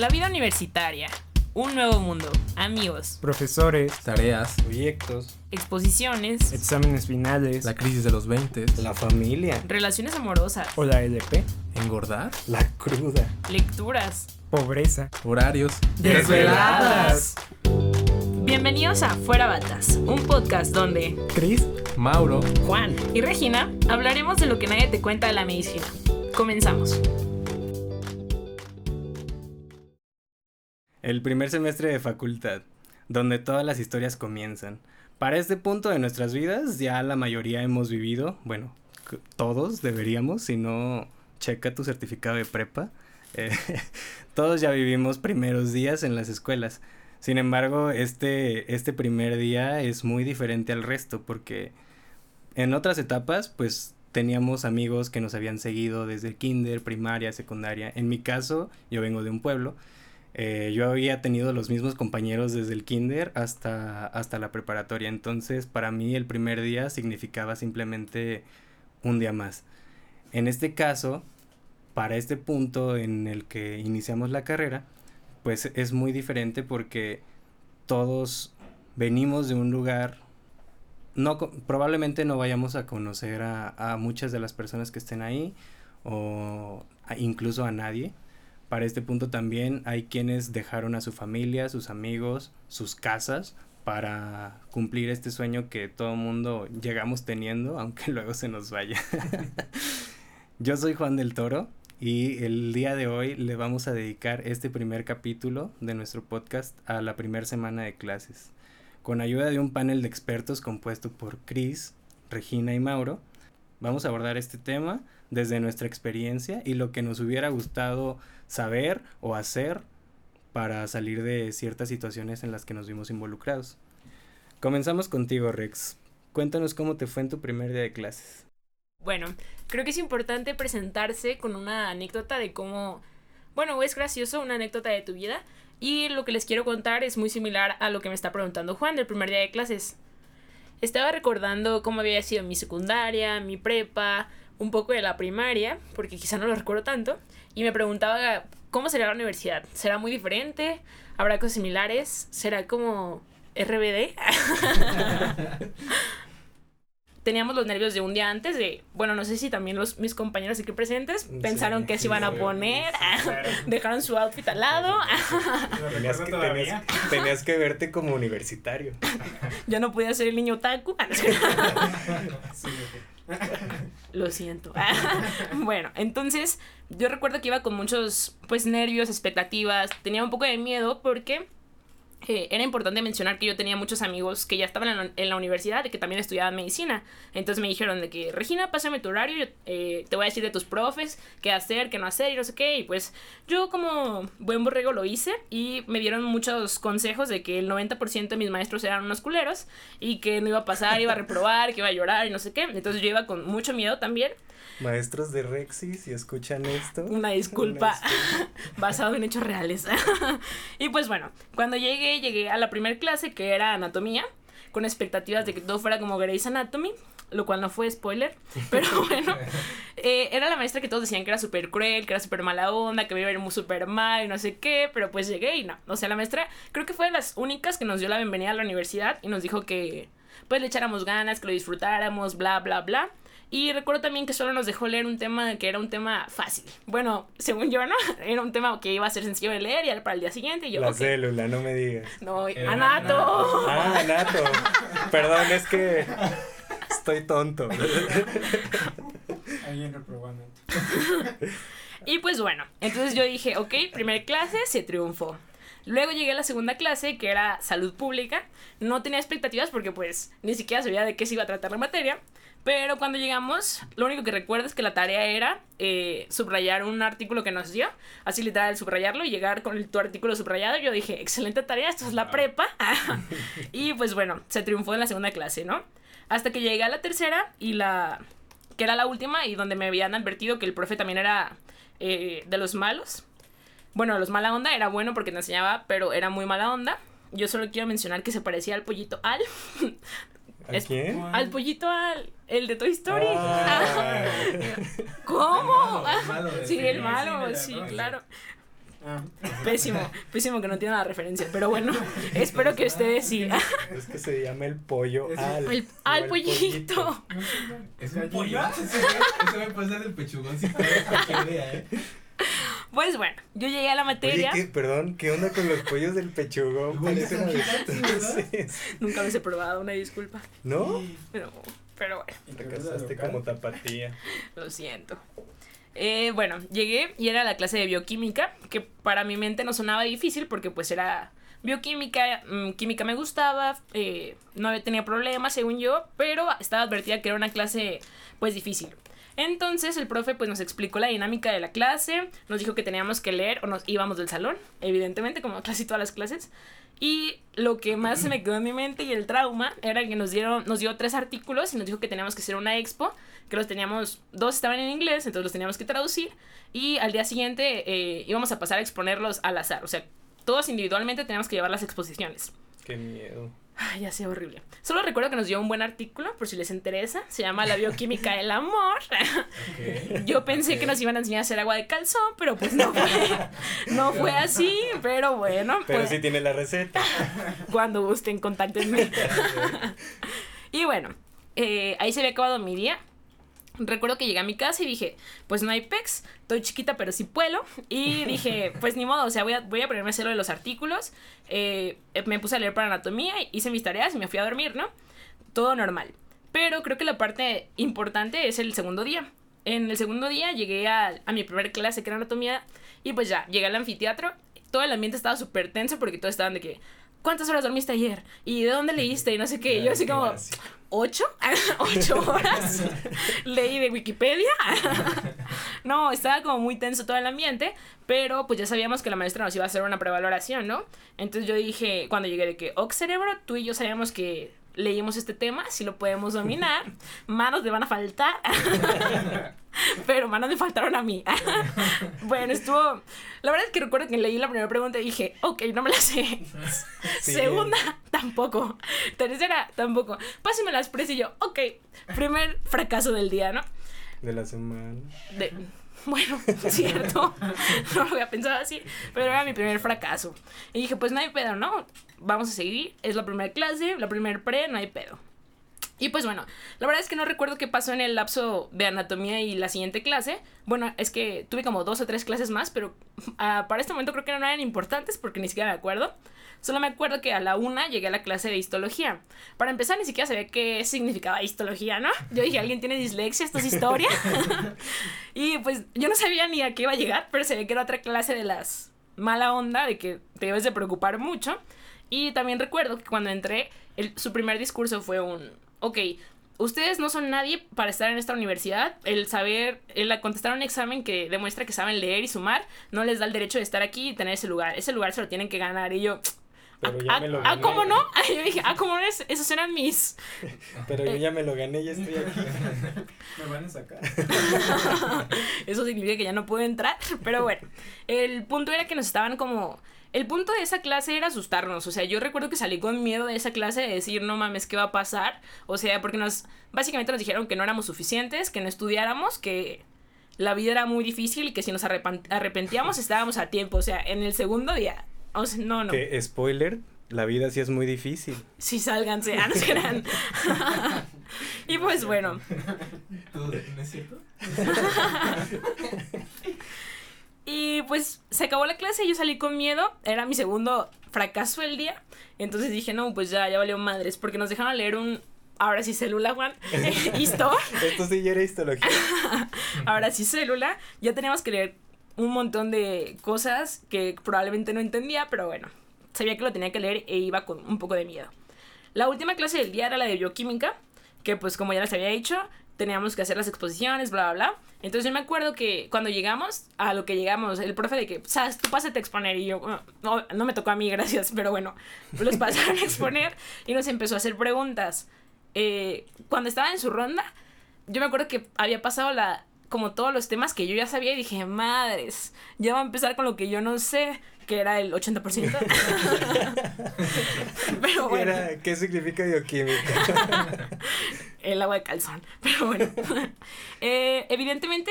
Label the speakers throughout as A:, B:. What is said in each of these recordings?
A: La vida universitaria. Un nuevo mundo. Amigos.
B: Profesores,
C: tareas,
D: proyectos,
A: Exposiciones.
B: exámenes finales,
C: la crisis de los 20,
D: la familia,
A: Relaciones amorosas.
B: o la LP,
C: engordar,
D: la cruda.
A: Lecturas.
B: pobreza.
C: horarios,
A: Desveladas. Bienvenidos a Fuera Batas, un podcast donde
B: Cris,
C: Mauro,
A: Juan y Regina hablaremos de lo que nadie te cuenta de la medicina. Comenzamos.
D: El primer semestre de facultad, donde todas las historias comienzan. Para este punto de nuestras vidas ya la mayoría hemos vivido, bueno, todos deberíamos, si no, checa tu certificado de prepa. Eh, todos ya vivimos primeros días en las escuelas. Sin embargo, este, este primer día es muy diferente al resto porque en otras etapas, pues teníamos amigos que nos habían seguido desde kinder, primaria, secundaria. En mi caso, yo vengo de un pueblo. Eh, yo había tenido los mismos compañeros desde el kinder hasta, hasta la preparatoria. Entonces, para mí el primer día significaba simplemente un día más. En este caso, para este punto en el que iniciamos la carrera, pues es muy diferente porque todos venimos de un lugar no probablemente no vayamos a conocer a, a muchas de las personas que estén ahí o incluso a nadie. Para este punto también hay quienes dejaron a su familia, sus amigos, sus casas para cumplir este sueño que todo mundo llegamos teniendo, aunque luego se nos vaya. Yo soy Juan del Toro y el día de hoy le vamos a dedicar este primer capítulo de nuestro podcast a la primera semana de clases. Con ayuda de un panel de expertos compuesto por Chris, Regina y Mauro, vamos a abordar este tema desde nuestra experiencia y lo que nos hubiera gustado saber o hacer para salir de ciertas situaciones en las que nos vimos involucrados. Comenzamos contigo, Rex. Cuéntanos cómo te fue en tu primer día de clases.
A: Bueno, creo que es importante presentarse con una anécdota de cómo, bueno, es gracioso una anécdota de tu vida y lo que les quiero contar es muy similar a lo que me está preguntando Juan del primer día de clases. Estaba recordando cómo había sido mi secundaria, mi prepa, un poco de la primaria, porque quizá no lo recuerdo tanto, y me preguntaba cómo será la universidad. ¿Será muy diferente? ¿Habrá cosas similares? ¿Será como RBD? teníamos los nervios de un día antes de, bueno, no sé si también los mis compañeros aquí presentes pensaron que se iban a poner, dejaron su outfit al lado,
D: Tenías que, tenías, tenías que verte como universitario.
A: yo no podía ser el niño taku. Lo siento. bueno, entonces yo recuerdo que iba con muchos pues nervios, expectativas, tenía un poco de miedo porque eh, era importante mencionar que yo tenía muchos amigos que ya estaban en la, en la universidad y que también estudiaban medicina. Entonces me dijeron de que, Regina, pásame tu horario, yo, eh, te voy a decir de tus profes, qué hacer, qué no hacer y no sé qué. Y pues yo como buen borrego lo hice y me dieron muchos consejos de que el 90% de mis maestros eran unos culeros y que no iba a pasar, iba a reprobar, que iba a llorar y no sé qué. Entonces yo iba con mucho miedo también.
D: Maestros de Rexy, si escuchan esto.
A: Una disculpa.
D: una disculpa.
A: basado en hechos reales. y pues bueno, cuando llegué, llegué a la primera clase que era anatomía, con expectativas de que todo fuera como Grey's Anatomy, lo cual no fue spoiler, pero bueno, eh, era la maestra que todos decían que era súper cruel, que era súper mala onda, que me iba a ir muy súper mal y no sé qué, pero pues llegué y no, o sea, la maestra creo que fue de las únicas que nos dio la bienvenida a la universidad y nos dijo que pues le echáramos ganas, que lo disfrutáramos, bla, bla, bla. Y recuerdo también que solo nos dejó leer un tema que era un tema fácil. Bueno, según yo, ¿no? Era un tema que iba a ser sencillo de leer y era para el día siguiente. Y yo,
D: La
A: ok.
D: célula, no me digas.
A: No,
C: Era
A: anato.
D: Ah, Nato. Perdón, es que estoy tonto.
B: Alguien reprobando.
A: Y pues bueno, entonces yo dije, ok, primera clase se triunfó. Luego llegué a la segunda clase, que era salud pública. No tenía expectativas porque pues ni siquiera sabía de qué se iba a tratar la materia. Pero cuando llegamos, lo único que recuerdo es que la tarea era eh, subrayar un artículo que nos dio. Así literal, subrayarlo y llegar con el, tu artículo subrayado. Yo dije, excelente tarea, esto es la prepa. y pues bueno, se triunfó en la segunda clase, ¿no? Hasta que llegué a la tercera y la... que era la última y donde me habían advertido que el profe también era eh, de los malos. Bueno, los mala onda era bueno porque nos enseñaba, pero era muy mala onda. Yo solo quiero mencionar que se parecía al pollito Al.
D: ¿A
A: Es-
D: quién?
A: Al pollito Al. El de Toy Story.
D: Ah.
A: ¿Cómo?
C: El malo del
A: sí, el malo,
C: cine,
A: sí,
C: ¿no?
A: claro.
B: Ah,
A: Pésimo, pésimo que no tiene la referencia. Pero bueno, espero que ustedes sí.
D: Es que se llama el pollo al.
A: El, al
D: el
A: pollito.
B: ¿Es
E: ¿Un pollo? Eso me pasa del pechugón para que vea, ¿eh?
A: Pues bueno, yo llegué a la
D: Oye,
A: materia.
D: ¿qué, perdón, ¿qué onda con los pollos del pechugón?
A: Nunca los he probado, una disculpa.
D: ¿No?
A: Pero, pero bueno,
D: Te casaste como tapatía.
A: lo siento. Eh, bueno, llegué y era la clase de bioquímica, que para mi mente no sonaba difícil porque pues era bioquímica, mm, química me gustaba, eh, no tenía problemas según yo, pero estaba advertida que era una clase pues difícil. Entonces el profe pues nos explicó la dinámica de la clase, nos dijo que teníamos que leer o nos íbamos del salón, evidentemente como casi todas las clases. Y lo que más se me quedó en mi mente y el trauma era que nos dieron, nos dio tres artículos y nos dijo que teníamos que hacer una expo, que los teníamos, dos estaban en inglés, entonces los teníamos que traducir. Y al día siguiente eh, íbamos a pasar a exponerlos al azar, o sea, todos individualmente teníamos que llevar las exposiciones.
D: Qué miedo.
A: Ay, ya sé, horrible. Solo recuerdo que nos dio un buen artículo, por si les interesa. Se llama La bioquímica del amor. Yo pensé que nos iban a enseñar a hacer agua de calzón, pero pues no fue, no fue así. Pero bueno,
D: Pero
A: pues,
D: sí tiene la receta.
A: cuando gusten, contáctenme. y bueno, eh, ahí se había acabado mi día. Recuerdo que llegué a mi casa y dije, pues no hay pex, estoy chiquita pero sí puedo. Y dije, pues ni modo, o sea, voy a, voy a ponerme a hacer lo de los artículos. Eh, me puse a leer para anatomía, hice mis tareas y me fui a dormir, ¿no? Todo normal. Pero creo que la parte importante es el segundo día. En el segundo día llegué a, a mi primera clase que era anatomía y pues ya, llegué al anfiteatro. Todo el ambiente estaba súper tenso porque todos estaban de que, ¿cuántas horas dormiste ayer? ¿Y de dónde leíste? Y no sé qué. Y yo así como, ¿ocho? ¿Ocho horas? Leí de Wikipedia. no, estaba como muy tenso todo el ambiente, pero pues ya sabíamos que la maestra nos iba a hacer una prevaloración, ¿no? Entonces yo dije, cuando llegué de que, ok, cerebro, tú y yo sabíamos que leímos este tema, si lo podemos dominar, manos te van a faltar. Pero manos me faltaron a mí. bueno, estuvo. La verdad es que recuerdo que leí la primera pregunta y dije, ok, no me la sé.
D: Sí.
A: Segunda, tampoco. Tercera, tampoco. Pásame las presas y yo, ok. Primer fracaso del día, ¿no?
D: De la semana.
A: De, bueno, cierto. No lo había pensado así. Pero era mi primer fracaso. Y dije, pues no hay pedo, ¿no? Vamos a seguir. Es la primera clase, la primer pre, no hay pedo. Y pues bueno, la verdad es que no recuerdo qué pasó en el lapso de anatomía y la siguiente clase. Bueno, es que tuve como dos o tres clases más, pero ah, para este momento creo que no eran importantes porque ni siquiera me acuerdo. Solo me acuerdo que a la una llegué a la clase de histología. Para empezar, ni siquiera sabía qué significaba histología, ¿no? Yo dije, ¿alguien tiene dislexia? ¿Esto es historia? y pues yo no sabía ni a qué iba a llegar, pero se ve que era otra clase de las mala onda, de que te debes de preocupar mucho. Y también recuerdo que cuando entré, el- su primer discurso fue un, ok, ustedes no son nadie para estar en esta universidad. El saber, el contestar un examen que demuestra que saben leer y sumar, no les da el derecho de estar aquí y tener ese lugar. Ese lugar se lo tienen que ganar. Y yo,
D: Pero
A: ah,
D: ya
A: ah,
D: me lo
A: ah,
D: gané.
A: ¿cómo no? Yo dije, ah, ¿cómo no? Es- Esos eran mis...
D: Pero yo ya me lo gané, ya estoy aquí.
B: Me van a sacar.
A: Eso significa que ya no puedo entrar. Pero bueno, el punto era que nos estaban como... El punto de esa clase era asustarnos. O sea, yo recuerdo que salí con miedo de esa clase de decir, no mames, ¿qué va a pasar? O sea, porque nos... Básicamente nos dijeron que no éramos suficientes, que no estudiáramos, que la vida era muy difícil y que si nos arrepentíamos estábamos a tiempo. O sea, en el segundo día. O sea, no, no.
D: Que spoiler, la vida sí es muy difícil.
A: Sí, sálganse, ah, no y pues bueno.
E: ¿Todo de no es cierto?
A: Y pues se acabó la clase y yo salí con miedo. Era mi segundo fracaso del día. Entonces dije, no, pues ya, ya valió madres. Porque nos dejaron leer un. Ahora sí, célula, Juan. Histo.
D: Esto sí ya era histología.
A: Ahora sí, célula. Ya teníamos que leer un montón de cosas que probablemente no entendía, pero bueno. Sabía que lo tenía que leer e iba con un poco de miedo. La última clase del día era la de bioquímica, que pues como ya les había dicho, teníamos que hacer las exposiciones, bla, bla, bla. Entonces yo me acuerdo que cuando llegamos, a lo que llegamos, el profe de que, sabes, tú pásate a exponer y yo, "Ah, no, no me tocó a mí, gracias, pero bueno, los pasaron a exponer y nos empezó a hacer preguntas. Eh, cuando estaba en su ronda, yo me acuerdo que había pasado la como todos los temas que yo ya sabía y dije, madres, ya va a empezar con lo que yo no sé, que era el 80%. Pero bueno,
D: Era, ¿Qué significa bioquímica?
A: El agua de calzón. Pero bueno, Eh, evidentemente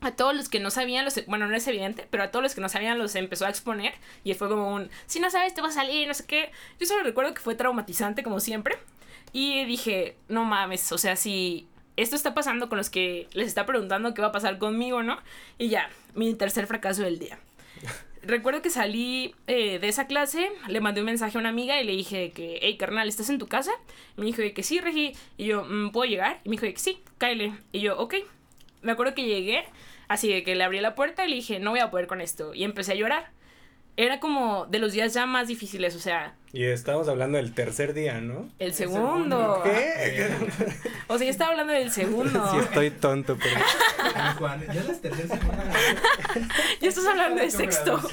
A: a todos los que no sabían, los, bueno, no es evidente, pero a todos los que no sabían los empezó a exponer y fue como un, si no sabes te va a salir, no sé qué. Yo solo recuerdo que fue traumatizante como siempre y dije, no mames, o sea, si esto está pasando con los que les está preguntando qué va a pasar conmigo, ¿no? Y ya, mi tercer fracaso del día. Recuerdo que salí eh, de esa clase, le mandé un mensaje a una amiga y le dije que, hey, carnal, ¿estás en tu casa? Y me dijo que sí, Regi. Y yo, "Mm, ¿puedo llegar? Y me dijo que sí, cáele. Y yo, ok. Me acuerdo que llegué, así de que le abrí la puerta y le dije, no voy a poder con esto. Y empecé a llorar. Era como de los días ya más difíciles, o sea,
D: Y estamos hablando del tercer día, ¿no?
A: el segundo.
D: ¿Qué?
A: O sea, yo estaba hablando del segundo.
D: Sí, estoy tonto, pero.
E: Ay, Juan, ya las terceras semanas.
A: Ya estás hablando de sexto.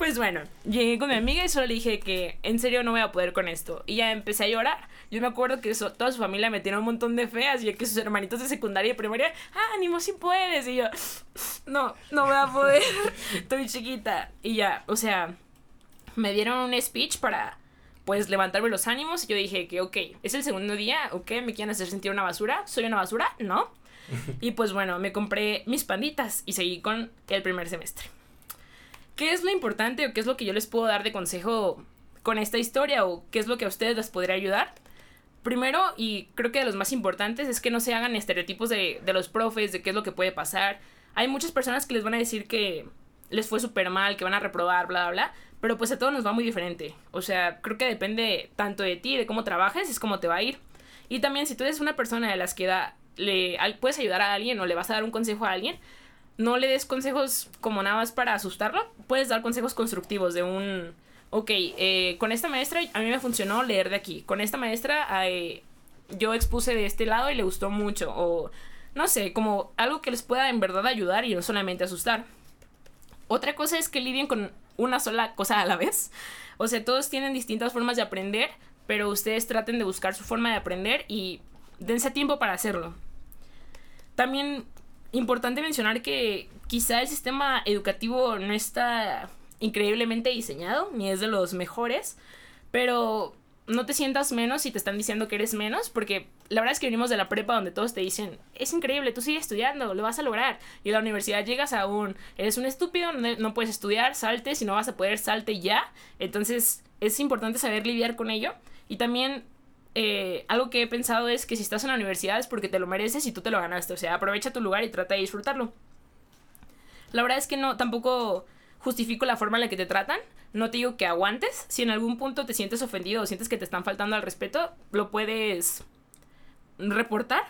A: Pues bueno, llegué con mi amiga y solo le dije que en serio no voy a poder con esto. Y ya empecé a llorar. Yo me acuerdo que toda su familia me tiene un montón de fe, así que sus hermanitos de secundaria y primaria, ah, ánimo, si puedes. Y yo, no, no voy a poder, estoy chiquita. Y ya, o sea, me dieron un speech para, pues, levantarme los ánimos. Y yo dije que, ok, es el segundo día, ok, me quieren hacer sentir una basura. ¿Soy una basura? No. Y pues bueno, me compré mis panditas y seguí con el primer semestre. ¿Qué es lo importante o qué es lo que yo les puedo dar de consejo con esta historia o qué es lo que a ustedes les podría ayudar? Primero, y creo que de los más importantes, es que no se hagan estereotipos de, de los profes, de qué es lo que puede pasar. Hay muchas personas que les van a decir que les fue súper mal, que van a reprobar, bla, bla, bla, pero pues a todos nos va muy diferente. O sea, creo que depende tanto de ti, de cómo trabajes, es cómo te va a ir. Y también si tú eres una persona de las que da, le, al- puedes ayudar a alguien o le vas a dar un consejo a alguien, no le des consejos como nada más para asustarlo, puedes dar consejos constructivos de un, ok, eh, con esta maestra a mí me funcionó leer de aquí, con esta maestra eh, yo expuse de este lado y le gustó mucho, o no sé, como algo que les pueda en verdad ayudar y no solamente asustar. Otra cosa es que lidien con una sola cosa a la vez. O sea, todos tienen distintas formas de aprender, pero ustedes traten de buscar su forma de aprender y dense tiempo para hacerlo. También importante mencionar que quizá el sistema educativo no está increíblemente diseñado, ni es de los mejores, pero no te sientas menos si te están diciendo que eres menos, porque la verdad es que venimos de la prepa donde todos te dicen, es increíble, tú sigues estudiando, lo vas a lograr. Y a la universidad llegas a un, eres un estúpido, no puedes estudiar, salte, si no vas a poder, salte ya. Entonces es importante saber lidiar con ello. Y también eh, algo que he pensado es que si estás en la universidad es porque te lo mereces y tú te lo ganaste. O sea, aprovecha tu lugar y trata de disfrutarlo. La verdad es que no, tampoco justifico la forma en la que te tratan. No te digo que aguantes. Si en algún punto te sientes ofendido o sientes que te están faltando al respeto, lo puedes reportar.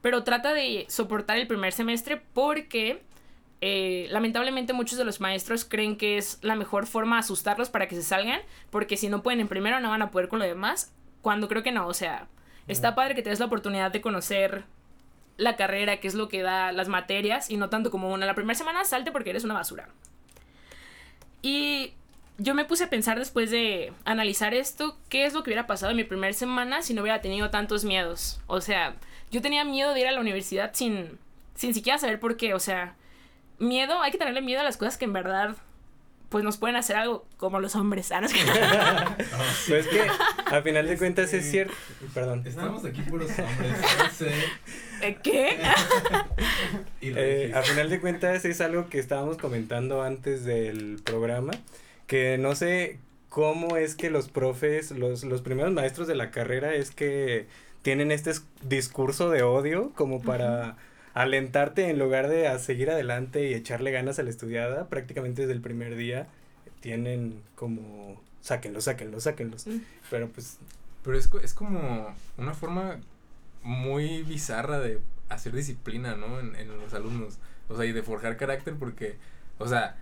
A: Pero trata de soportar el primer semestre porque eh, lamentablemente muchos de los maestros creen que es la mejor forma asustarlos para que se salgan. Porque si no pueden en primero no van a poder con lo demás. Cuando creo que no, o sea, está padre que te des la oportunidad de conocer la carrera, qué es lo que da las materias, y no tanto como una. La primera semana salte porque eres una basura. Y yo me puse a pensar después de analizar esto, qué es lo que hubiera pasado en mi primera semana si no hubiera tenido tantos miedos. O sea, yo tenía miedo de ir a la universidad sin, sin siquiera saber por qué. O sea, miedo, hay que tenerle miedo a las cosas que en verdad pues nos pueden hacer algo como los hombres. Ah, no es que-
D: Pues es que, a final de cuentas, es cierto. Perdón.
E: Estamos aquí puros hombres. No sé.
A: ¿Eh, ¿Qué?
D: Eh, a final de cuentas es algo que estábamos comentando antes del programa, que no sé cómo es que los profes, los, los primeros maestros de la carrera es que tienen este es- discurso de odio como para alentarte en lugar de a seguir adelante y echarle ganas a la estudiada, prácticamente desde el primer día tienen como sáquenlos, sáquenlos, sáquenlos.
A: Mm.
D: Pero pues
C: Pero es, es como una forma muy bizarra de hacer disciplina, ¿no? En, en los alumnos. O sea, y de forjar carácter porque, o sea,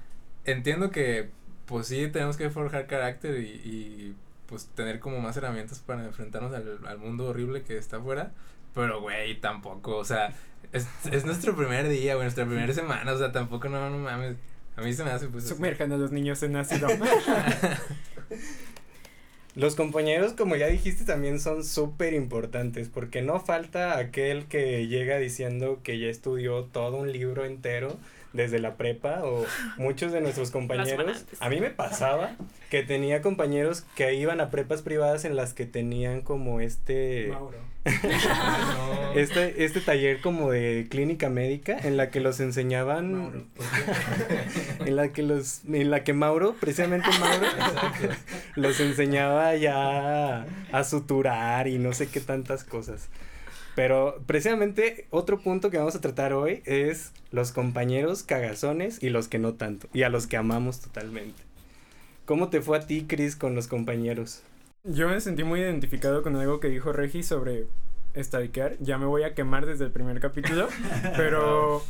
C: entiendo que, pues sí, tenemos que forjar carácter y, y pues tener como más herramientas para enfrentarnos al, al mundo horrible que está afuera. Pero, güey, tampoco, o sea, es, es nuestro primer día, güey, nuestra primera semana, o sea, tampoco, no, no mames. A mí se me hace, pues...
B: Sumerjan a los niños en ácido.
D: Los compañeros, como ya dijiste, también son súper importantes porque no falta aquel que llega diciendo que ya estudió todo un libro entero desde la prepa o muchos de nuestros compañeros. A mí me pasaba que tenía compañeros que iban a prepas privadas en las que tenían como este
E: Mauro.
C: No.
D: este este taller como de clínica médica en la que los enseñaban
E: Mauro.
D: en la que los en la que Mauro precisamente Mauro los enseñaba ya a suturar y no sé qué tantas cosas pero precisamente otro punto que vamos a tratar hoy es los compañeros cagazones y los que no tanto y a los que amamos totalmente cómo te fue a ti Chris con los compañeros
F: Yo me sentí muy identificado con algo que dijo Regi sobre stalkear. Ya me voy a quemar desde el primer capítulo, pero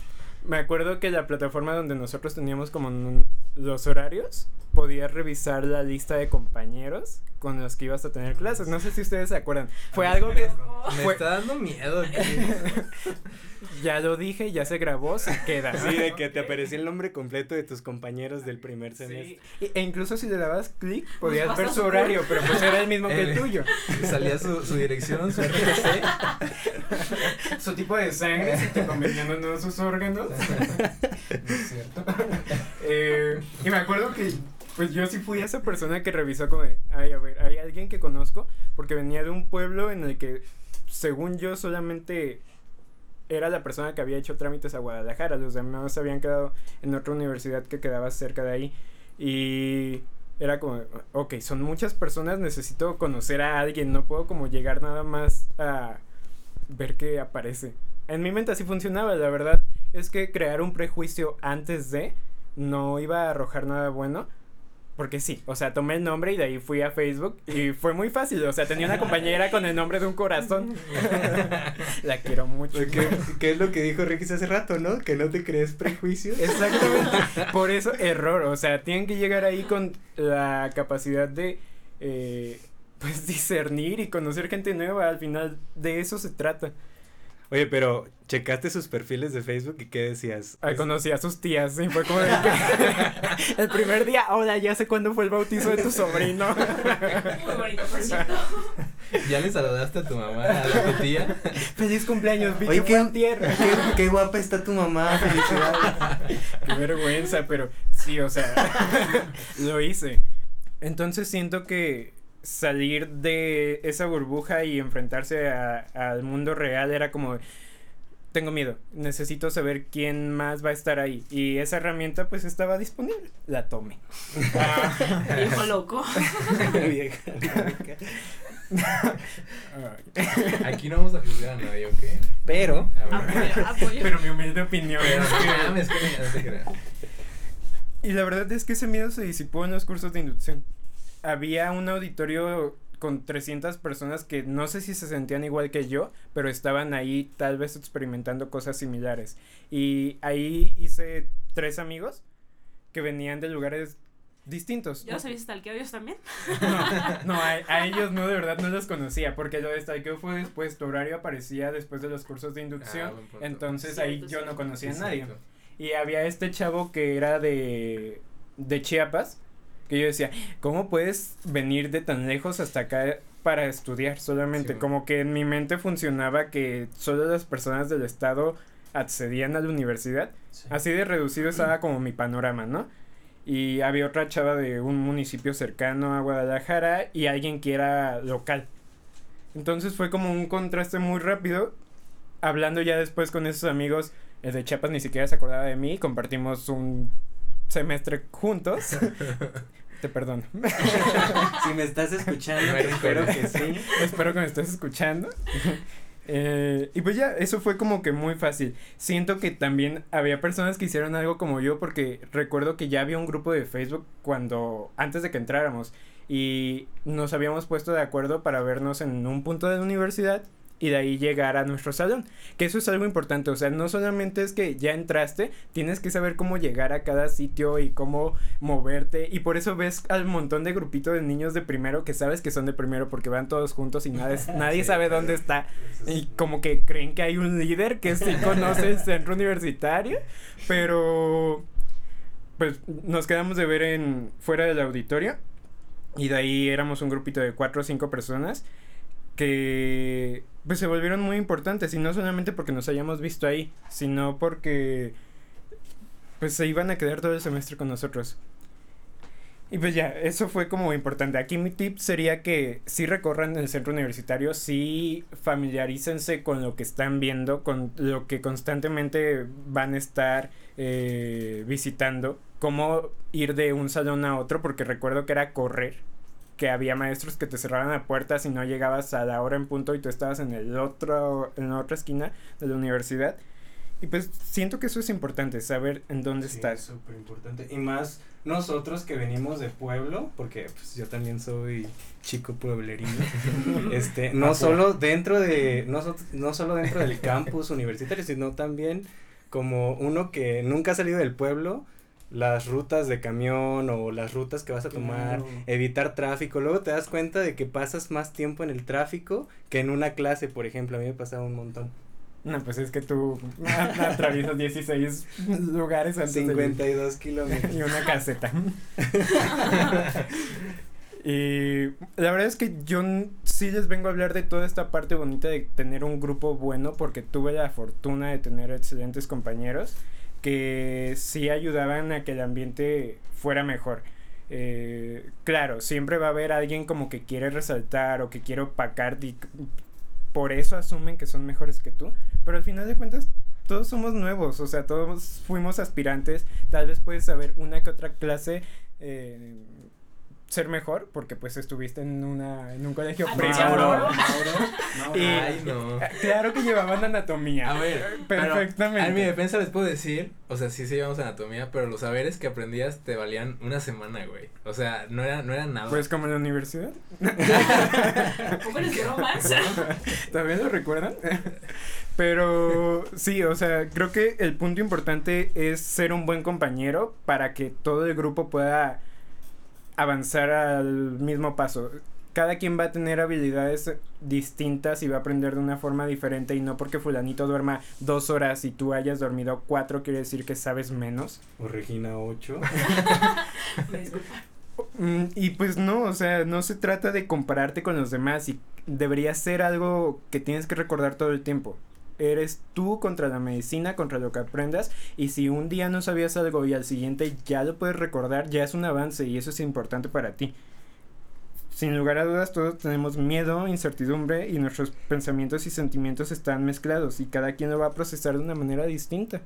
F: me acuerdo que la plataforma donde nosotros teníamos como un- los horarios, podías revisar la lista de compañeros con los que ibas a tener clases. No sé si ustedes se acuerdan. Fue algo que
C: Me
F: fue-
C: está dando miedo.
F: ya lo dije, ya se grabó, se queda.
D: sí de que te aparecía el nombre completo de tus compañeros del primer semestre
F: Y- E incluso si le dabas clic, podías ver su horario, pero pues era el mismo que el
C: El-
F: tuyo.
C: Salía su, su dirección, su RFC.
F: Su tipo de sangre, si te convenían o no sus órganos.
E: No es cierto.
F: Eh, y me acuerdo que pues yo sí fui esa persona que revisó como de, ay, a ver, hay alguien que conozco porque venía de un pueblo en el que según yo solamente era la persona que había hecho trámites a Guadalajara, los demás habían quedado en otra universidad que quedaba cerca de ahí y era como, ok, son muchas personas, necesito conocer a alguien, no puedo como llegar nada más a ver qué aparece. En mi mente así funcionaba, la verdad es que crear un prejuicio antes de no iba a arrojar nada bueno. Porque sí, o sea, tomé el nombre y de ahí fui a Facebook y fue muy fácil, o sea, tenía una compañera con el nombre de un corazón. La quiero mucho.
D: ¿Qué, qué es lo que dijo Ricky hace rato, no? Que no te crees prejuicios.
F: Exactamente. Por eso, error. O sea, tienen que llegar ahí con la capacidad de, eh, pues, discernir y conocer gente nueva. Al final, de eso se trata.
D: Oye, pero checaste sus perfiles de Facebook y qué decías.
F: Ah,
D: Es-
F: conocí a sus tías y fue como de que el primer día, hola, ya sé cuándo fue el bautizo de tu sobrino.
A: Muy bonito, por cierto.
C: ¿Ya le saludaste a tu mamá, a tu tía?
F: Feliz cumpleaños, vi
D: Oye, qué guapa está tu mamá, felicidades.
F: Qué vergüenza, pero sí, o sea, lo hice. Entonces siento que salir de esa burbuja y enfrentarse a- al mundo real era como, tengo miedo, necesito saber quién más va a estar ahí. Y esa herramienta pues estaba disponible, la tomé.
A: Viejo loco.
D: Vieja
C: Aquí no vamos a juzgar a nadie, ¿ok?
D: Pero.
F: Pero mi humilde opinión es que...
C: creas.
F: Y la verdad es que ese miedo se disipó en los cursos de inducción. Había un auditorio con 300 personas que no sé si se sentían igual que yo, pero estaban ahí tal vez experimentando cosas similares. Y ahí hice tres amigos que venían de lugares distintos.
A: ¿Ya los habías stalkeado ellos también?
F: No, no a, a ellos no, de verdad no los conocía, porque lo de stalkeo fue después, tu horario aparecía después de los cursos de inducción,
C: Ah,
F: entonces ahí yo no conocía a nadie.
C: Exacto.
F: Y había este chavo que era de, de Chiapas, que yo decía, ¿cómo puedes venir de tan lejos hasta acá para estudiar solamente?
C: Sí.
F: Como que en mi mente funcionaba que solo las personas del estado accedían a la universidad. Así de reducido estaba como mi panorama, ¿no? Y había otra chava de un municipio cercano a Guadalajara y alguien que era local. Entonces fue como un contraste muy rápido. Hablando ya después con esos amigos, el de Chiapas ni siquiera se acordaba de mí. Compartimos un semestre juntos. Te perdono.
D: si me estás escuchando, espero que sí.
F: Espero que me estés escuchando. Eh, y pues ya, eso fue como que muy fácil. Siento que también había personas que hicieron algo como yo porque recuerdo que ya había un grupo de Facebook cuando, antes de que entráramos, y nos habíamos puesto de acuerdo para vernos en un punto de la universidad y de ahí llegar a nuestro salón. Que eso es algo importante, o sea, no solamente es que ya entraste, tienes que saber cómo llegar a cada sitio y cómo moverte. Y por eso ves al montón de grupito de niños de primero que sabes que son de primero porque van todos juntos y nadie, nadie
C: Sí,
F: sabe dónde está. Y como que creen que hay un líder que sí conoce el centro universitario, pero pues nos quedamos de ver en fuera del auditorio y de ahí éramos un grupito de cuatro o cinco personas que pues se volvieron muy importantes y no solamente porque nos hayamos visto ahí, sino porque pues se iban a quedar todo el semestre con nosotros. Y pues ya, eso fue como importante. Aquí mi tip sería que sí recorran el centro universitario, sí familiarícense con lo que están viendo, con lo que constantemente van a estar eh, visitando, cómo ir de un salón a otro, porque recuerdo que era correr, que había maestros que te cerraban la puerta si no llegabas a la hora en punto y tú estabas en el otro, en la otra esquina de la universidad. Y pues siento que eso es importante, saber en dónde
D: Sí,
F: estás.
D: súper importante. Y más nosotros que venimos de pueblo, porque pues yo también soy chico pueblerino. este, no solo dentro de, no, so- no solo dentro del campus universitario, sino también como uno que nunca ha salido del pueblo, las rutas de camión o las rutas que vas a tomar,
F: Claro.
D: evitar tráfico. Luego te das cuenta de que pasas más tiempo en el tráfico que en una clase, por ejemplo. A mí me pasaba un montón.
F: No, pues es que tú atraviesas 16 lugares antes de-
D: 52 kilómetros.
F: y una caseta. y la verdad es que yo sí les vengo a hablar de toda esta parte bonita de tener un grupo bueno porque tuve la fortuna de tener excelentes compañeros que sí ayudaban a que el ambiente fuera mejor. Eh, claro, siempre va a haber alguien como que quiere resaltar o que quiere opacar y por eso asumen que son mejores que tú, pero al final de cuentas todos somos nuevos, o sea, todos fuimos aspirantes, tal vez puedes saber una que otra clase eh, ser mejor porque pues estuviste en una en un colegio
A: Ah,
F: privado.
A: Mauro.
F: Y-
C: Ay, no.
F: Claro que llevaban anatomía.
C: A ver, pero
F: perfectamente.
C: En mi defensa les puedo decir, o sea, sí se llevamos anatomía, pero los saberes que aprendías te valían una semana, güey. O sea, no era, no era nada.
F: Pues como en la universidad.
A: ¿Cómo les dio más?
F: ¿Todavía lo recuerdan? Pero sí, o sea, creo que el punto importante es ser un buen compañero para que todo el grupo pueda avanzar al mismo paso. Cada quien va a tener habilidades distintas y va a aprender de una forma diferente y no porque fulanito duerma dos horas y tú hayas dormido cuatro quiere decir que sabes menos.
D: O Regina 8.
A: Me disculpa.
F: Mm, Y pues no, o sea, no se trata de compararte con los demás y debería ser algo que tienes que recordar todo el tiempo. Eres tú contra la medicina, contra lo que aprendas y si un día no sabías algo y al siguiente ya lo puedes recordar, ya es un avance y eso es importante para ti. Sin lugar a dudas, todos tenemos miedo, incertidumbre y nuestros pensamientos y sentimientos están mezclados y cada quien lo va a procesar de una manera distinta.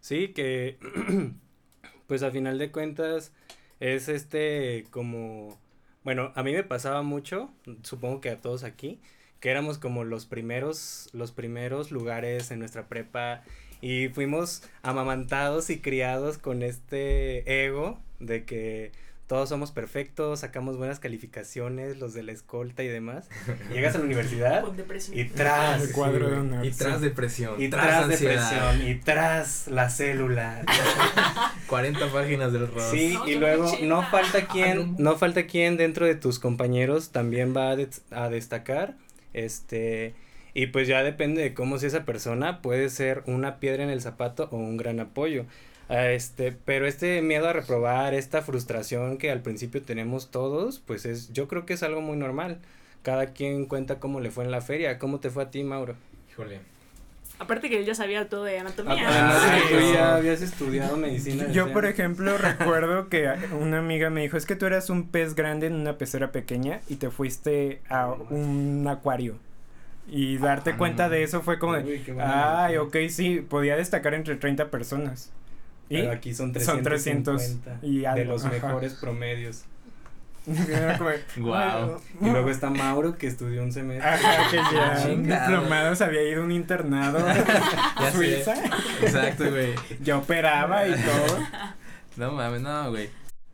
D: Sí, que pues a final de cuentas es este como, bueno, a mí me pasaba mucho, supongo que a todos aquí, que éramos como los primeros, los primeros lugares en nuestra prepa y fuimos amamantados y criados con este ego de que todos somos perfectos, sacamos buenas calificaciones, los de la escolta y demás. Llegas a la universidad
A: Con depresión.
D: y tras
F: El cuadro de
C: Y tras
F: sí.
C: depresión.
D: y
C: tras,
D: tras
C: ansiedad.
D: depresión y tras la célula
C: 40 páginas del rostro.
D: Sí,
A: No,
D: y luego no falta quien,
C: no.
D: falta quien dentro de tus compañeros también va a, des- a destacar, este, y pues ya depende de cómo sea esa persona, puede ser una piedra en el zapato o un gran apoyo. Ah, Este, pero este miedo a reprobar, esta frustración que al principio tenemos todos, pues es, yo creo que es algo muy normal. Cada quien cuenta cómo le fue en la feria. ¿Cómo te fue a ti, Mauro?
C: Híjole.
A: Aparte que él ya sabía todo de anatomía.
D: De que tú ya habías estudiado medicina.
F: Yo, por ejemplo, recuerdo que una amiga me dijo, es que tú eras un pez grande en una pecera pequeña y te fuiste a un acuario. Y darte
C: Ah,
F: cuenta
C: no.
F: de eso fue como de, ay, ok, sí, podía destacar entre 30 personas. Y
D: Pero aquí son
F: son
D: 350
F: 300 y
D: de los
F: ajá.
D: mejores promedios.
C: Guau.
D: Y luego está Mauro que estudió un semestre.
F: Ajá, que ya diplomado se había ido a un internado
C: Ya
F: a
C: sé.
F: Suiza.
C: Exacto, güey.
F: Yo operaba y todo.
C: No mames, no, güey.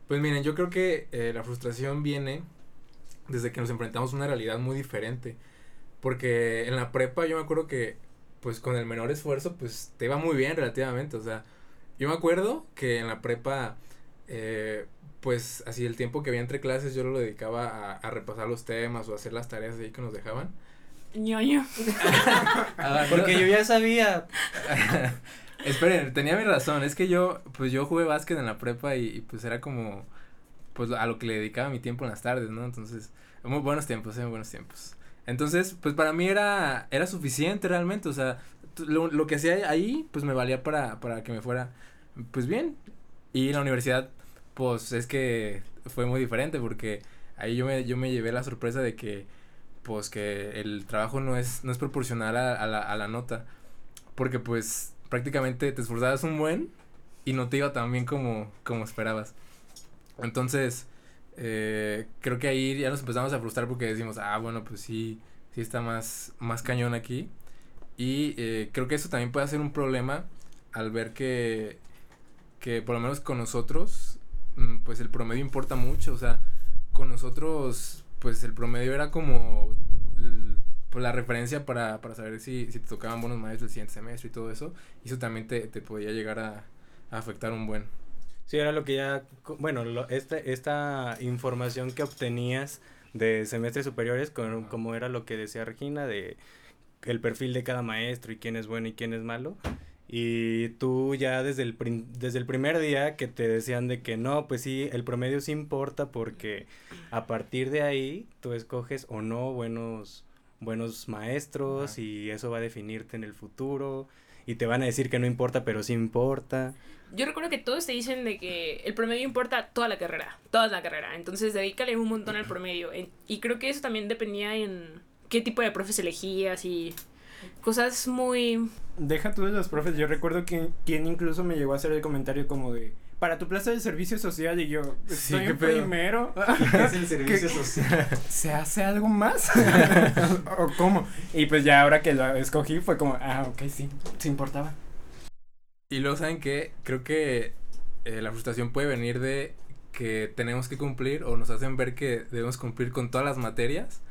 C: Pues miren, yo creo que eh, la frustración viene desde que nos enfrentamos a una realidad muy diferente. Porque en la prepa yo me acuerdo que, pues con el menor esfuerzo, pues te iba muy bien relativamente. O sea, yo me acuerdo que en la prepa, eh, pues así el tiempo que había entre clases yo lo dedicaba a, a repasar los temas o a hacer las tareas ahí que nos dejaban.
A: ñoño.
C: Ah,
D: Porque
C: no-
D: yo ya sabía.
C: Esperen, tenía mi razón, es que yo, pues yo jugué básquet en la prepa y, y, pues era como, pues a lo que le dedicaba mi tiempo en las tardes, ¿no? Entonces, muy buenos tiempos, eh, buenos tiempos. Entonces, pues para mí era, era suficiente realmente, o sea, lo, lo que hacía ahí, pues me valía para, para que me fuera pues bien. Y en la universidad, pues es que fue muy diferente porque ahí yo me, yo me llevé la sorpresa de que, pues que el trabajo no es, no es proporcional a, la, a la nota. Porque pues prácticamente te esforzabas un buen y no te iba tan bien como, como esperabas. Entonces, eh, creo que ahí ya nos empezamos a frustrar porque decimos, ah, bueno, pues sí, sí está más, más cañón aquí. Y eh, creo que eso también puede ser un problema al ver que, que por lo menos con nosotros, pues el promedio importa mucho. O sea, con nosotros, pues el promedio era como el- pues, la referencia para, para saber si, si te tocaban buenos maestros el siguiente semestre y todo eso. Y eso también te, te podía llegar a, a afectar un buen.
D: Sí, era lo que ya, bueno, lo, esta, esta información que obtenías de semestres superiores, con, como era lo que decía Regina, de el perfil de cada maestro y quién es bueno y quién es malo. Y tú ya desde el, prin- desde el primer día que te decían de que no, pues sí, el promedio sí importa porque a partir de ahí tú escoges o no buenos, buenos maestros
C: Ajá.
D: y eso va a definirte en el futuro y te van a decir que no importa, pero sí importa.
A: Yo recuerdo que todos te dicen de que el promedio importa toda la carrera, toda la carrera. Entonces dedícale un montón al promedio. Y creo que eso también dependía en qué tipo de profes elegías y cosas muy...
F: Deja tú de los profes, yo recuerdo que quien incluso me llegó a hacer el comentario como de, para tu plaza de servicio social y yo,
C: Sí,
F: estoy
C: qué
F: en
C: pedo.
F: primero.
E: Es el servicio
F: ¿Qué?
E: social.
F: ¿Se hace algo más? ¿O cómo? Y pues ya ahora que lo escogí fue como, ah, ok, sí, sí importaba.
C: Y luego, ¿saben qué? Creo que eh, la frustración puede venir de que tenemos que cumplir o nos hacen ver que debemos cumplir con todas las materias.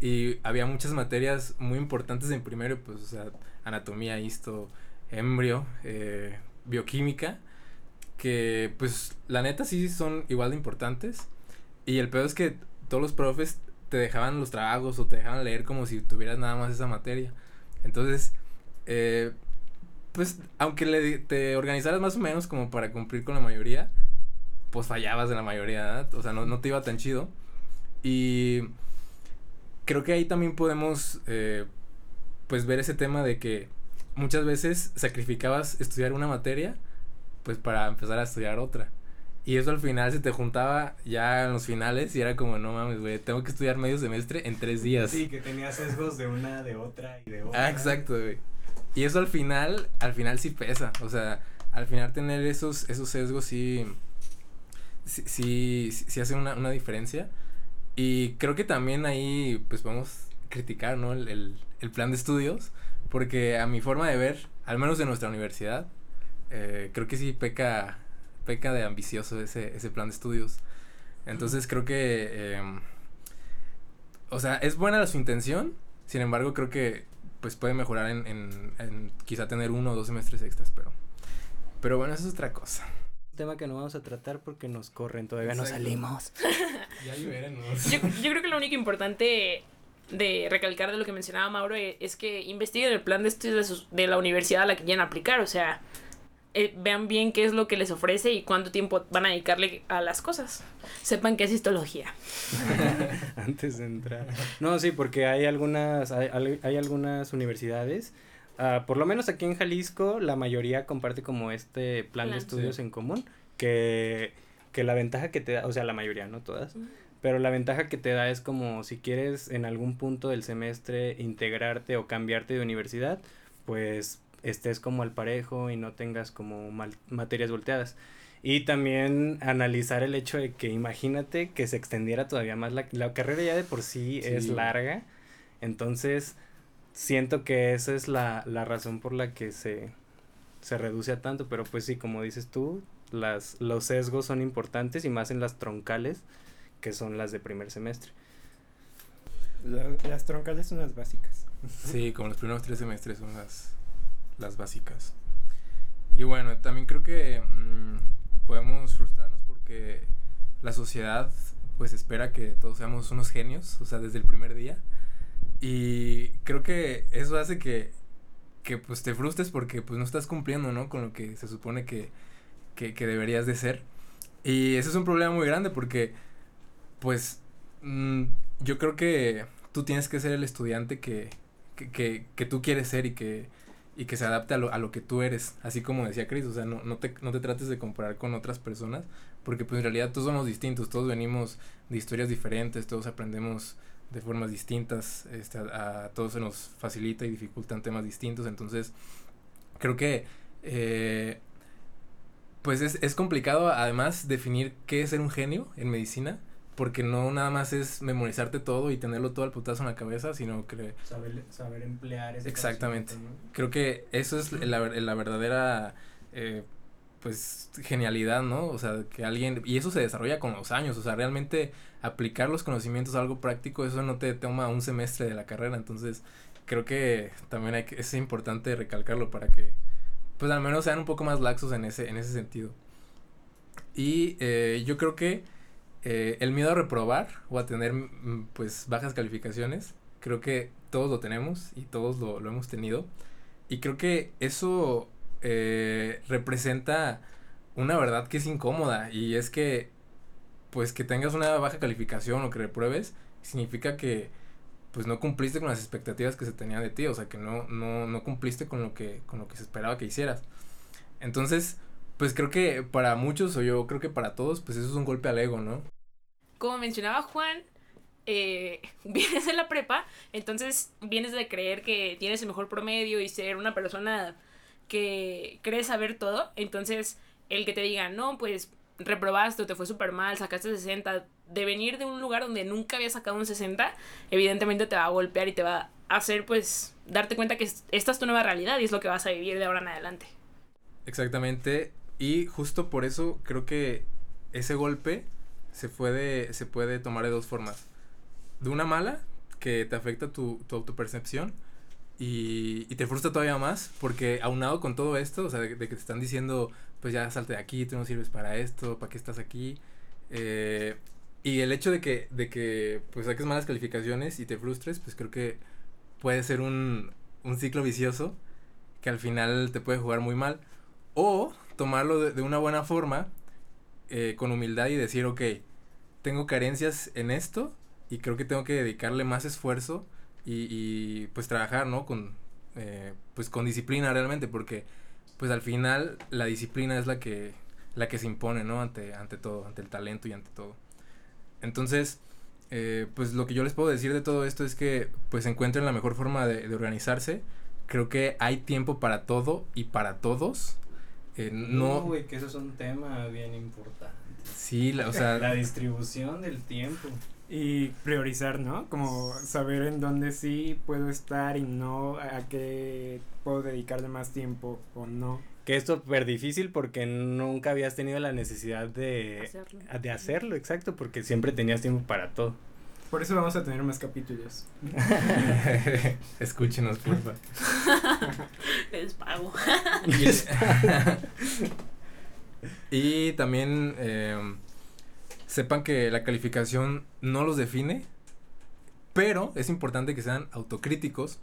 C: Y había muchas materias muy importantes en primero, pues, o sea, anatomía, histo, embrio, eh, bioquímica, que, pues, la neta sí son igual de importantes. Y el peor es que todos los profes te dejaban los trabajos o te dejaban leer como si tuvieras nada más esa materia. Entonces, eh, pues aunque le, te organizaras más o menos como para cumplir con la mayoría, pues fallabas en la mayoría, ¿verdad? O sea, no, no te iba tan chido. Y creo que ahí también podemos, eh, pues, ver ese tema de que muchas veces sacrificabas estudiar una materia, pues, para empezar a estudiar otra. Y eso al final se te juntaba ya en los finales y era como, no mames, güey, tengo que estudiar medio semestre en tres días.
D: Sí, que tenía sesgos de una, de otra y de otra.
C: Ah, exacto, güey. Y eso al final, al final sí pesa. O sea, al final tener esos, esos sesgos sí, sí, sí, sí- hace una, una diferencia. Y creo que también ahí, pues podemos criticar, ¿no? El, el, plan de estudios. Porque a mi forma de ver, al menos de nuestra universidad, eh, creo que sí peca, peca de ambicioso ese, ese plan de estudios. Entonces creo que, em, o sea, es buena su intención, sin embargo creo que pues puede mejorar en, en, en quizá tener uno o dos semestres extras, pero, pero bueno, eso es otra cosa.
D: Tema que no vamos a tratar porque nos corren, todavía no
C: Exacto.
D: salimos.
C: Ya libérenos.
A: Yo, yo creo que lo único importante de recalcar de lo que mencionaba Mauro e- es que investiguen el plan de estudios de, sus- de la universidad a la que quieren aplicar. O sea, eh, vean bien qué es lo que les ofrece y cuánto tiempo van a dedicarle a las cosas. Sepan que es histología.
D: Antes de entrar. No, sí, porque hay algunas, hay, hay algunas universidades, ah, por lo menos aquí en Jalisco, la mayoría comparte como este plan de estudios
C: Sí.
D: en común, que, que la ventaja que te da, o sea, la mayoría, no todas, pero la ventaja que te da es como si quieres en algún punto del semestre integrarte o cambiarte de universidad, pues estés como al parejo y no tengas como mal- materias volteadas. Y también analizar el hecho de que imagínate que se extendiera todavía más la, la carrera ya de por sí, es larga. Entonces, siento que esa es la, la razón por la que se, se reduce a tanto. Pero pues sí, como dices tú, las, los sesgos son importantes y más en las troncales, que son las de primer semestre.
F: La- las troncales son las básicas.
C: Sí, como los primeros tres semestres son las, las básicas. Y bueno, también creo que mm, podemos frustrarnos porque la sociedad pues espera que todos seamos unos genios, o sea, desde el primer día. Y creo que eso hace que, que pues te frustres porque pues no estás cumpliendo, ¿no? Con lo que se supone que, que, que deberías de ser. Y ese es un problema muy grande porque pues mm, yo creo que tú tienes que ser el estudiante que, que, que, que tú quieres ser y que, y que se adapte a lo, a lo que tú eres, así como decía Chris, o sea, no, no, te, no te trates de comparar con otras personas, porque pues en realidad todos somos distintos, todos venimos de historias diferentes, todos aprendemos de formas distintas, este, a, a todos se nos facilita y dificultan temas distintos, entonces creo que eh, pues es, es complicado además definir qué es ser un genio en medicina, porque no nada más es memorizarte todo y tenerlo todo al putazo en la cabeza, sino que
D: Saber, saber emplear ese
C: Exactamente. creo que eso es la, la verdadera eh, pues genialidad, ¿no? O sea, que alguien y eso se desarrolla con los años, o sea, realmente aplicar los conocimientos a algo práctico, eso no te toma un semestre de la carrera, entonces creo que también hay que, es importante recalcarlo para que pues al menos sean un poco más laxos en ese en ese sentido. Y eh, yo creo que eh, el miedo a reprobar o a tener mm, pues bajas calificaciones, creo que todos lo tenemos y todos lo, lo hemos tenido. Y creo que eso eh, representa una verdad que es incómoda y es que pues que tengas una baja calificación o que repruebes significa que pues no cumpliste con las expectativas que se tenían de ti, o sea que no, no, no cumpliste con lo que, con lo que se esperaba que hicieras. Entonces, pues creo que para muchos, o yo creo que para todos, pues eso es un golpe al ego, ¿no?
A: Como mencionaba Juan, eh, vienes de la prepa, entonces vienes de creer que tienes el mejor promedio y ser una persona que cree saber todo. Entonces, el que te diga, no, pues reprobaste o te fue súper mal, sacaste 60, de venir de un lugar donde nunca había sacado un 60, evidentemente te va a golpear y te va a hacer, pues, darte cuenta que es- esta es tu nueva realidad y es lo que vas a vivir de ahora en adelante.
C: Exactamente. Y justo por eso creo que ese golpe se puede, se puede tomar de dos formas. De una mala, que te afecta tu, tu autopercepción y, y te frustra todavía más, porque aunado con todo esto, o sea, de, que te están diciendo, pues ya salte de aquí, tú no sirves para esto, ¿para qué estás aquí? Eh, y el hecho de que, de que pues saques malas calificaciones y te frustres, pues creo que puede ser un, un ciclo vicioso que al final te puede jugar muy mal. O tomarlo de, de una buena forma, eh, con humildad y decir, ok, tengo carencias en esto y creo que tengo que dedicarle más esfuerzo y, y, pues trabajar, ¿no? Con, eh, pues con disciplina realmente, porque pues al final la disciplina es la que, la que se impone, ¿no? Ante, ante todo, ante el talento y ante todo. Entonces, eh, pues lo que yo les puedo decir de todo esto es que pues encuentren la mejor forma de, de organizarse. Creo que hay tiempo para todo y para todos. Eh, no,
D: Uy, que eso es un tema bien importante.
C: sí, la- o sea,
D: La distribución del tiempo.
F: Y priorizar, ¿no? Como saber en dónde sí puedo estar y no a qué puedo dedicarle más tiempo o no.
D: Que es súper difícil porque nunca habías tenido la necesidad de
A: Hacerlo.
D: de hacerlo, exacto, porque siempre tenías tiempo para todo.
F: Por eso vamos a tener más capítulos.
C: escúchenos, porfa.
A: Les pago.
C: Y, y también eh, sepan que la calificación no los define, pero es importante que sean autocríticos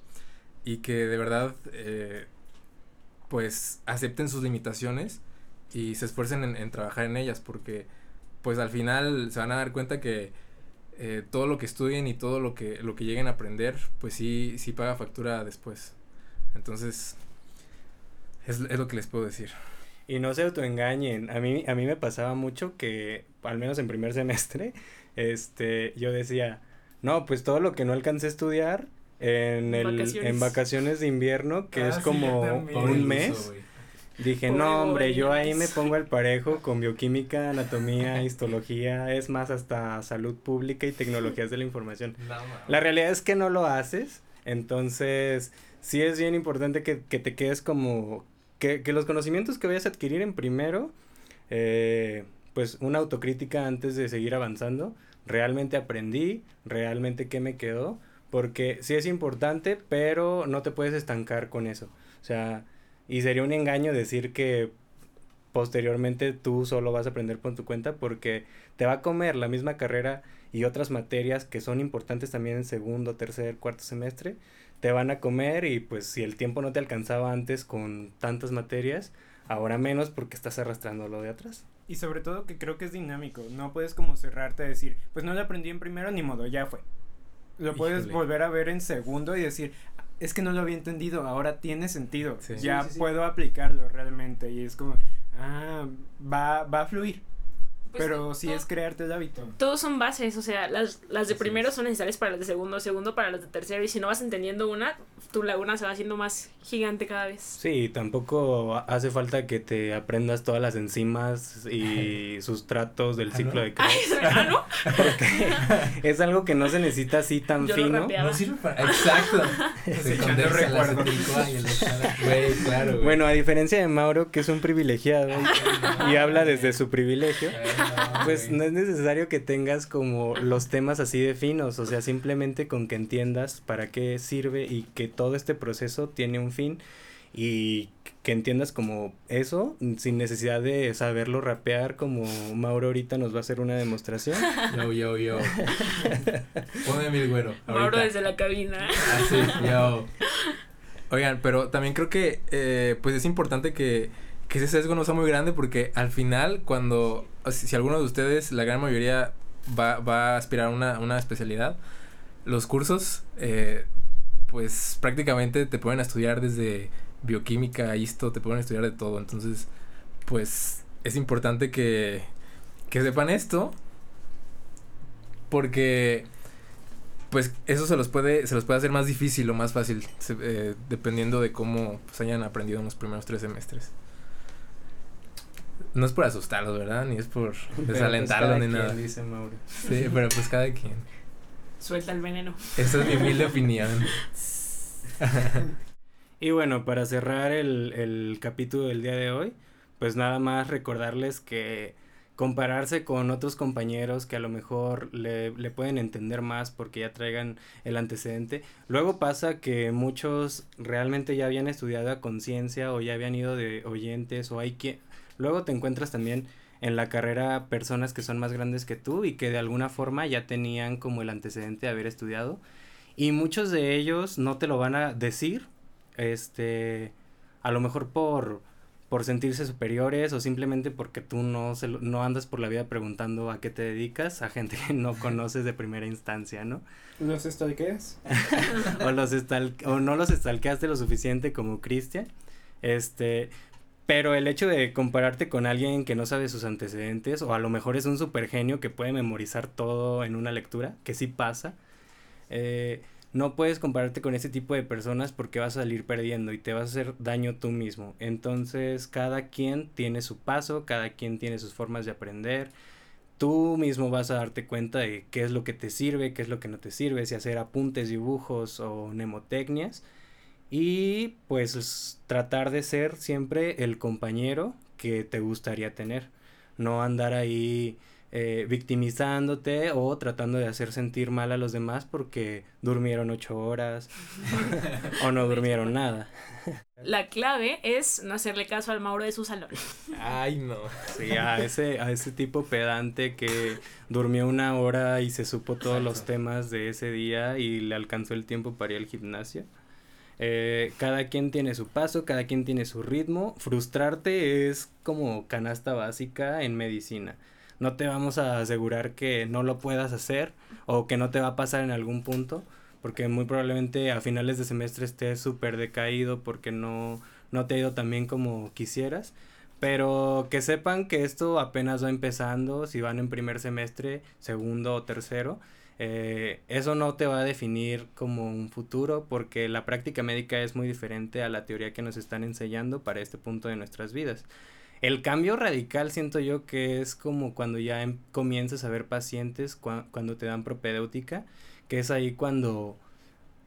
C: y que de verdad eh, pues acepten sus limitaciones y se esfuercen en, trabajar en ellas porque pues al final se van a dar cuenta que eh, todo lo que estudien y todo lo que lo que lleguen a aprender pues sí sí paga factura después entonces es, es lo que les puedo decir
D: Y no se autoengañen. A mí, a mí me pasaba mucho que, al menos en primer semestre, este, yo decía, no, pues todo lo que no alcancé a estudiar en, el,
A: Vacaciones.
D: en vacaciones de invierno, que
E: Ah,
D: es
E: sí,
D: como.
C: Pobre
D: un mes, dije,
A: Pobre
D: no, hombre, yo ahí me pongo al parejo con bioquímica, anatomía, histología, es más, hasta salud pública y tecnologías de la información.
C: No.
D: La realidad es que no lo haces, entonces sí es bien importante que, que te quedes como, que, que los conocimientos que vayas a adquirir en primero, eh, pues una autocrítica antes de seguir avanzando, realmente aprendí, realmente qué me quedó, porque sí es importante, pero no te puedes estancar con eso, o sea, y sería un engaño decir que posteriormente tú solo vas a aprender por tu cuenta porque te va a comer la misma carrera y otras materias que son importantes también en segundo, tercer, cuarto semestre, te van a comer y pues si el tiempo no te alcanzaba antes con tantas materias, ahora menos porque estás arrastrando lo de atrás.
F: Y sobre todo que creo que es dinámico. No puedes como cerrarte a decir, pues no lo aprendí en primero, ni modo, ya fue. Lo puedes
C: Híjole.
F: volver a ver en segundo y decir, es que no lo había entendido, ahora tiene sentido,
C: Sí.
F: ya
E: Sí, sí, sí.
F: puedo aplicarlo realmente y es como, ah, va, va a fluir,
A: Pues,
F: pero sí es crearte el hábito.
A: Todos son bases, o sea, las, las de
C: Así
A: primero
C: es.
A: son necesarias para las de segundo, segundo para las de tercero, y si no vas entendiendo una, tu laguna se va haciendo más gigante cada vez.
D: Sí, tampoco hace falta que te aprendas todas las enzimas y sustratos del
E: Ah,
D: ciclo
E: ¿no?
D: de
A: Ay,
D: Krebs.
A: ¿ah, no?
D: porque es algo que no se necesita así tan
A: Yo
D: fino.
C: No sirve para. Exacto. Se condensa. Güey, claro, güey.
D: Bueno, a diferencia de Mauro, que es un privilegiado y, y habla desde su privilegio, pues no es necesario que tengas como los temas así de finos, o sea, simplemente con que entiendas para qué sirve y que todo este proceso tiene un fin y que entiendas como eso sin necesidad de saberlo rapear como Mauro ahorita nos va a hacer una demostración.
C: Yo, yo, yo. Ponme mi güero.
A: Mauro desde la cabina.
C: Así, yo. Oigan, pero también creo que eh, pues es importante que, que ese sesgo no sea muy grande porque al final cuando, si, alguno de ustedes, la gran mayoría va, va a aspirar a una, una especialidad, los cursos eh, pues prácticamente te pueden estudiar desde bioquímica, esto, te pueden estudiar de todo, entonces pues es importante que, que sepan esto porque pues eso se los puede se los puede hacer más difícil o más fácil eh, dependiendo de cómo pues, hayan aprendido en los primeros tres semestres no es por asustarlos verdad ni es por
D: Pero,
C: desalentarlos
D: pues,
C: ni nada
D: dice Mauro.
C: sí pero pues cada quien
A: Suelta el veneno.
C: esa es mi humilde opinión
D: Y bueno, para cerrar el, el capítulo del día de hoy, pues nada más recordarles que compararse con otros compañeros que a lo mejor le, le pueden entender más porque ya traigan el antecedente. Luego pasa que muchos realmente ya habían estudiado a conciencia o ya habían ido de oyentes o hay quien... Luego te encuentras también en la carrera personas que son más grandes que tú y que de alguna forma ya tenían como el antecedente de haber estudiado y muchos de ellos no te lo van a decir este a lo mejor por por sentirse superiores o simplemente porque tú no se no andas por la vida preguntando a qué te dedicas a gente que no conoces de primera instancia, ¿no?
F: ¿Los stalkeas?
D: o los estal- o no los estalqueaste lo suficiente como Cristian. Este, pero el hecho de compararte con alguien que no sabe sus antecedentes o a lo mejor es un super genio que puede memorizar todo en una lectura, que sí pasa. eh, no puedes compararte con ese tipo de personas porque vas a salir perdiendo y te vas a hacer daño tú mismo. Entonces, cada quien tiene su paso, cada quien tiene sus formas de aprender. Tú mismo vas a darte cuenta de qué es lo que te sirve, qué es lo que no te sirve, si hacer apuntes, dibujos o mnemotecnias. Y pues es tratar de ser siempre el compañero que te gustaría tener. No andar ahí eh, victimizándote o tratando de hacer sentir mal a los demás porque durmieron ocho horas o no durmieron nada.
A: La clave es no hacerle caso al Mauro de su salón.
C: ay no
D: Sí, a ese, a ese tipo pedante que durmió una hora y se supo todos los
C: Exacto.
D: temas de ese día y le alcanzó el tiempo para ir al gimnasio. Eh, cada quien tiene su paso, cada quien tiene su ritmo. Frustrarte es como canasta básica en medicina. No te vamos a asegurar que no lo puedas hacer o que no te va a pasar en algún punto, porque muy probablemente a finales de semestre estés súper decaído porque no, no te ha ido tan bien como quisieras. Pero que sepan que esto apenas va empezando, si van en primer semestre, segundo o tercero, eh, eso no te va a definir como un futuro porque la práctica médica es muy diferente a la teoría que nos están enseñando para este punto de nuestras vidas. El cambio radical siento yo que es como cuando ya em- comienzas a ver pacientes cua- cuando te dan propedéutica, que es ahí cuando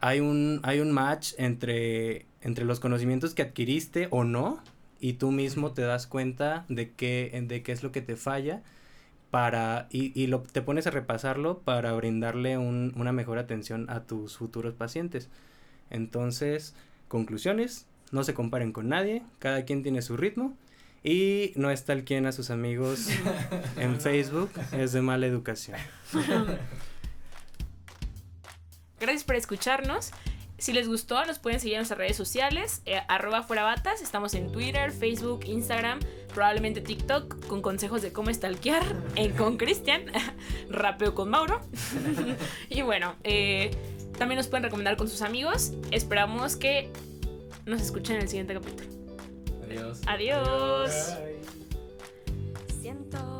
D: hay un, hay un match entre, entre los conocimientos que adquiriste o no y tú mismo te das cuenta de qué, de qué es lo que te falla para y, y lo, te pones a repasarlo para brindarle un- una mejor atención a tus futuros pacientes. Entonces, conclusiones, no se comparen con nadie, cada quien tiene su ritmo y no está el quien a sus amigos en Facebook, es de mala educación.
A: Gracias por escucharnos. Si les gustó, nos pueden seguir en nuestras redes sociales, eh, arroba fuera batas. Estamos en Twitter, Facebook, Instagram, probablemente TikTok, con consejos de cómo stalkear con Cristian, rapeo con Mauro. y bueno, eh, También nos pueden recomendar con sus amigos. Esperamos que nos escuchen en el siguiente capítulo.
C: Adiós.
A: Adiós.
F: Ay.
G: Siento